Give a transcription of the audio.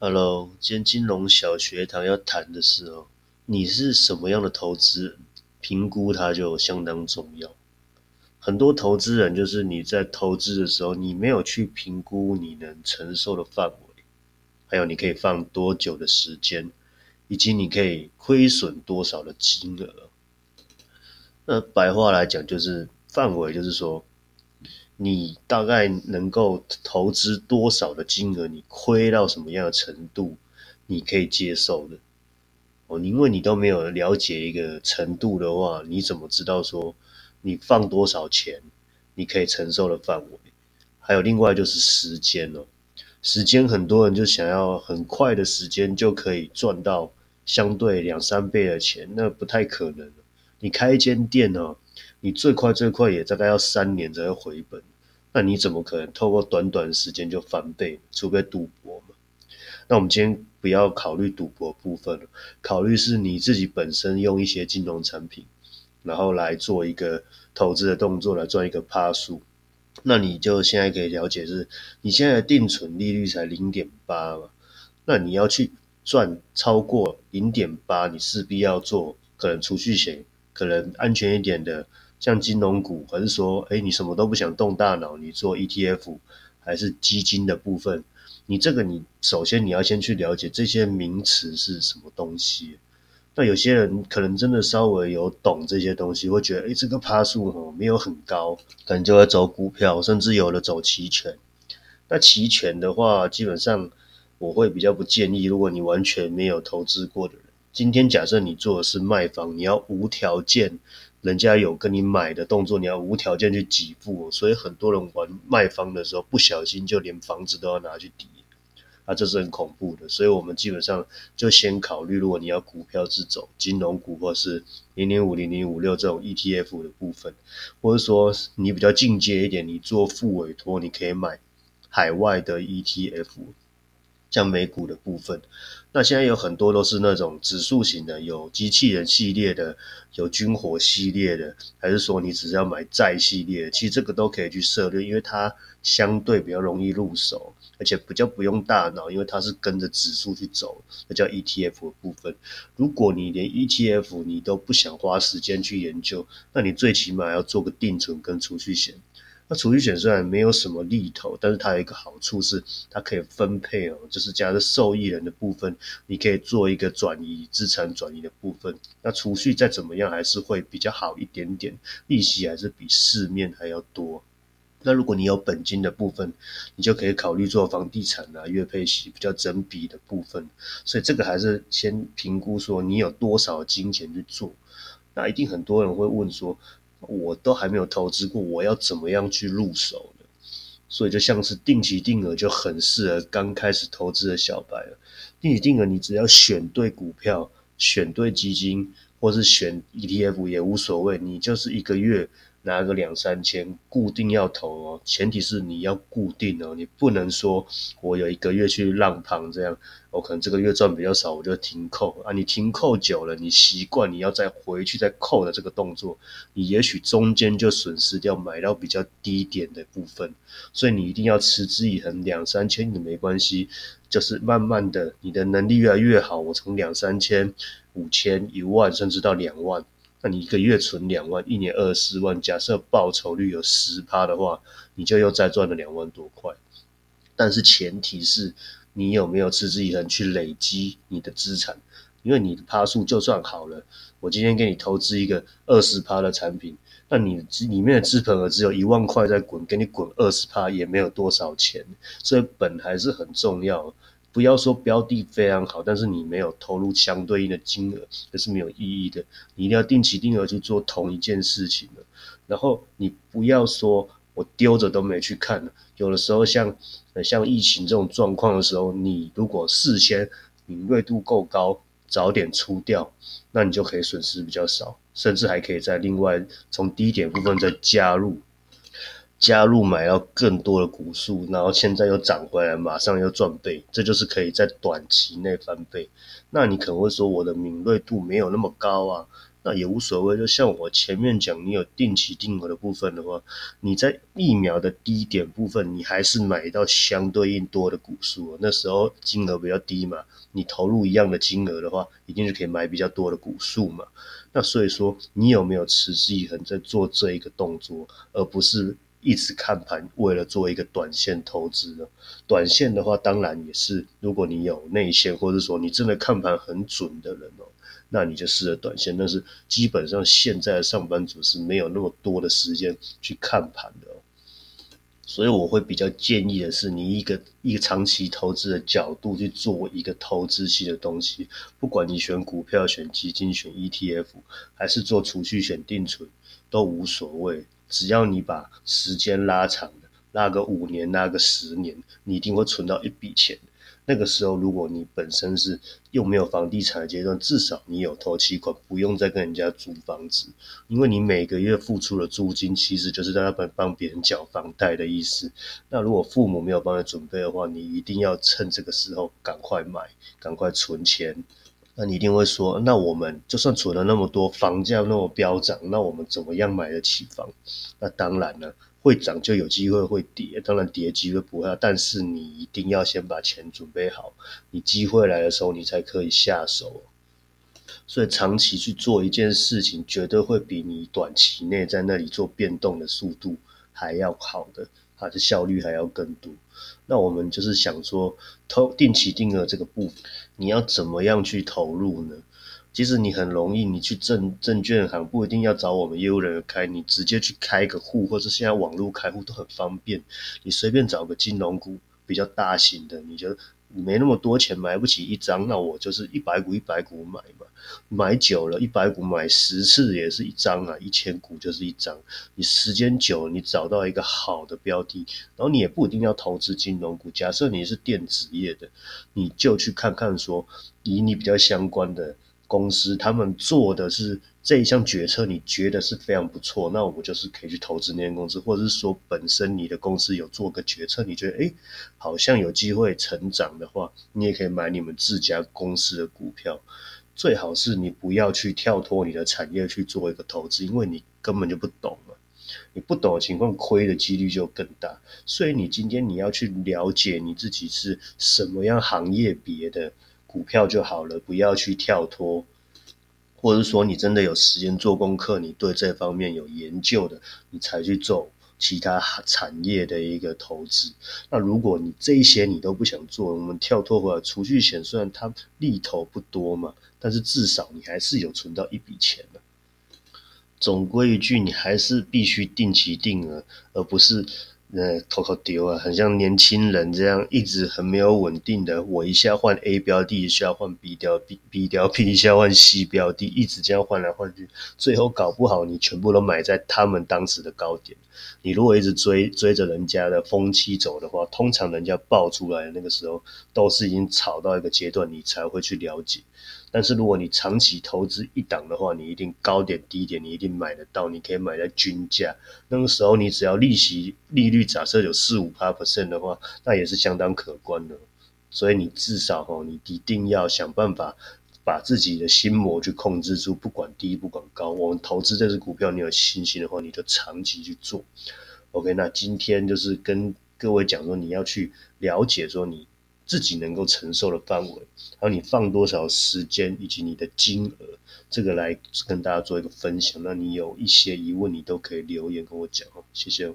Hello，今天金融小学堂要谈的是哦，你是什么样的投资，评估它就相当重要。很多投资人就是你在投资的时候，你没有去评估你能承受的范围，还有你可以放多久的时间，以及你可以亏损多少的金额。那白话来讲就是范围，就是说。你大概能够投资多少的金额？你亏到什么样的程度，你可以接受的？哦，因为你都没有了解一个程度的话，你怎么知道说你放多少钱，你可以承受的范围？还有另外就是时间哦，时间很多人就想要很快的时间就可以赚到相对两三倍的钱，那不太可能。你开一间店哦。你最快最快也大概要三年才会回本，那你怎么可能透过短短时间就翻倍？除非赌博嘛。那我们今天不要考虑赌博部分了，考虑是你自己本身用一些金融产品，然后来做一个投资的动作来赚一个趴数。那你就现在可以了解是，你现在的定存利率才零点八嘛，那你要去赚超过零点八，你势必要做可能储蓄险，可能安全一点的。像金融股，还是说，哎，你什么都不想动大脑，你做 ETF 还是基金的部分？你这个，你首先你要先去了解这些名词是什么东西。那有些人可能真的稍微有懂这些东西，会觉得，哎，这个趴数哦没有很高，可能就会走股票，甚至有的走期权。那期权的话，基本上我会比较不建议，如果你完全没有投资过的人，今天假设你做的是卖方，你要无条件。人家有跟你买的动作，你要无条件去给付，所以很多人玩卖方的时候，不小心就连房子都要拿去抵，啊，这是很恐怖的。所以我们基本上就先考虑，如果你要股票自走金融股，或是零零五零零五六这种 ETF 的部分，或者说你比较进阶一点，你做副委托，你可以买海外的 ETF。像美股的部分，那现在有很多都是那种指数型的，有机器人系列的，有军火系列的，还是说你只是要买债系列？其实这个都可以去涉猎，因为它相对比较容易入手，而且比较不用大脑，因为它是跟着指数去走，那叫 ETF 的部分。如果你连 ETF 你都不想花时间去研究，那你最起码要做个定存跟储蓄险。那储蓄险虽然没有什么利头，但是它有一个好处是，它可以分配哦，就是加上受益人的部分，你可以做一个转移资产转移的部分。那储蓄再怎么样还是会比较好一点点，利息还是比市面还要多。那如果你有本金的部分，你就可以考虑做房地产啊，月配息比较整笔的部分。所以这个还是先评估说你有多少金钱去做。那一定很多人会问说。我都还没有投资过，我要怎么样去入手呢？所以就像是定期定额就很适合刚开始投资的小白了。定期定额，你只要选对股票、选对基金，或是选 ETF 也无所谓，你就是一个月。拿个两三千，固定要投哦，前提是你要固定哦，你不能说我有一个月去浪旁这样，我可能这个月赚比较少，我就停扣啊。你停扣久了，你习惯你要再回去再扣的这个动作，你也许中间就损失掉买到比较低点的部分，所以你一定要持之以恒，两三千也没关系，就是慢慢的，你的能力越来越好，我从两三千、五千、一万，甚至到两万。那你一个月存两万，一年二十四万，假设报酬率有十趴的话，你就又再赚了两万多块。但是前提是你有没有持之以恒去累积你的资产，因为你的趴数就算好了，我今天给你投资一个二十趴的产品，那你里面的资本额只有一万块在滚，给你滚二十趴也没有多少钱，所以本还是很重要。不要说标的非常好，但是你没有投入相对应的金额，这是没有意义的。你一定要定期定额去做同一件事情的。然后你不要说我丢着都没去看有的时候像像疫情这种状况的时候，你如果事先敏锐度够高，早点出掉，那你就可以损失比较少，甚至还可以在另外从低点部分再加入。加入买到更多的股数，然后现在又涨回来，马上又赚倍，这就是可以在短期内翻倍。那你可能会说我的敏锐度没有那么高啊？那也无所谓。就像我前面讲，你有定期定额的部分的话，你在疫苗的低点部分，你还是买到相对应多的股数。那时候金额比较低嘛，你投入一样的金额的话，一定是可以买比较多的股数嘛。那所以说，你有没有持之以恒在做这一个动作，而不是？一直看盘，为了做一个短线投资呢？短线的话，当然也是，如果你有内线，或者说你真的看盘很准的人哦，那你就适合短线。但是基本上现在的上班族是没有那么多的时间去看盘的哦，所以我会比较建议的是，你一个一个长期投资的角度去做一个投资性的东西，不管你选股票、选基金、选 ETF，还是做储蓄、选定存，都无所谓。只要你把时间拉长，拉个五年，拉个十年，你一定会存到一笔钱。那个时候，如果你本身是又没有房地产的阶段，至少你有投期款，不用再跟人家租房子，因为你每个月付出的租金，其实就是在那边帮别人缴房贷的意思。那如果父母没有帮你准备的话，你一定要趁这个时候赶快买，赶快存钱。那你一定会说，那我们就算存了那么多，房价那么飙涨，那我们怎么样买得起房？那当然了，会涨就有机会会跌，当然跌机会不会，但是你一定要先把钱准备好，你机会来的时候你才可以下手。所以长期去做一件事情，绝对会比你短期内在那里做变动的速度还要好的。它的效率还要更多。那我们就是想说，投定期定额这个部分，你要怎么样去投入呢？其实你很容易，你去证证券行不一定要找我们业务人员开，你直接去开个户，或者现在网络开户都很方便。你随便找个金融股比较大型的，你就。你没那么多钱买不起一张，那我就是一百股一百股买嘛，买久了，一百股买十次也是一张啊，一千股就是一张。你时间久了，你找到一个好的标的，然后你也不一定要投资金融股。假设你是电子业的，你就去看看说，以你比较相关的。公司他们做的是这一项决策，你觉得是非常不错，那我就是可以去投资那间公司，或者是说本身你的公司有做个决策，你觉得诶好像有机会成长的话，你也可以买你们自家公司的股票。最好是你不要去跳脱你的产业去做一个投资，因为你根本就不懂嘛，你不懂的情况，亏的几率就更大。所以你今天你要去了解你自己是什么样行业别的。股票就好了，不要去跳脱，或者说你真的有时间做功课，你对这方面有研究的，你才去做其他产业的一个投资。那如果你这一些你都不想做，我们跳脱回来，储蓄险虽然它利头不多嘛，但是至少你还是有存到一笔钱的。总归一句，你还是必须定期定额，而不是。那头头丢啊，很像年轻人这样，一直很没有稳定的。我一下换 A 标的，一下换 B 标 B B 标 B，一下换 C 标的，一直这样换来换去，最后搞不好你全部都买在他们当时的高点。你如果一直追追着人家的风期走的话，通常人家爆出来那个时候，都是已经炒到一个阶段，你才会去了解。但是如果你长期投资一档的话，你一定高点低点你一定买得到，你可以买在均价。那个时候你只要利息利率假设有四五八 percent 的话，那也是相当可观的。所以你至少哈，你一定要想办法把自己的心魔去控制住，不管低不管高。我们投资这只股票，你有信心的话，你就长期去做。OK，那今天就是跟各位讲说，你要去了解说你。自己能够承受的范围，还有你放多少时间以及你的金额，这个来跟大家做一个分享。那你有一些疑问，你都可以留言跟我讲哦，谢谢。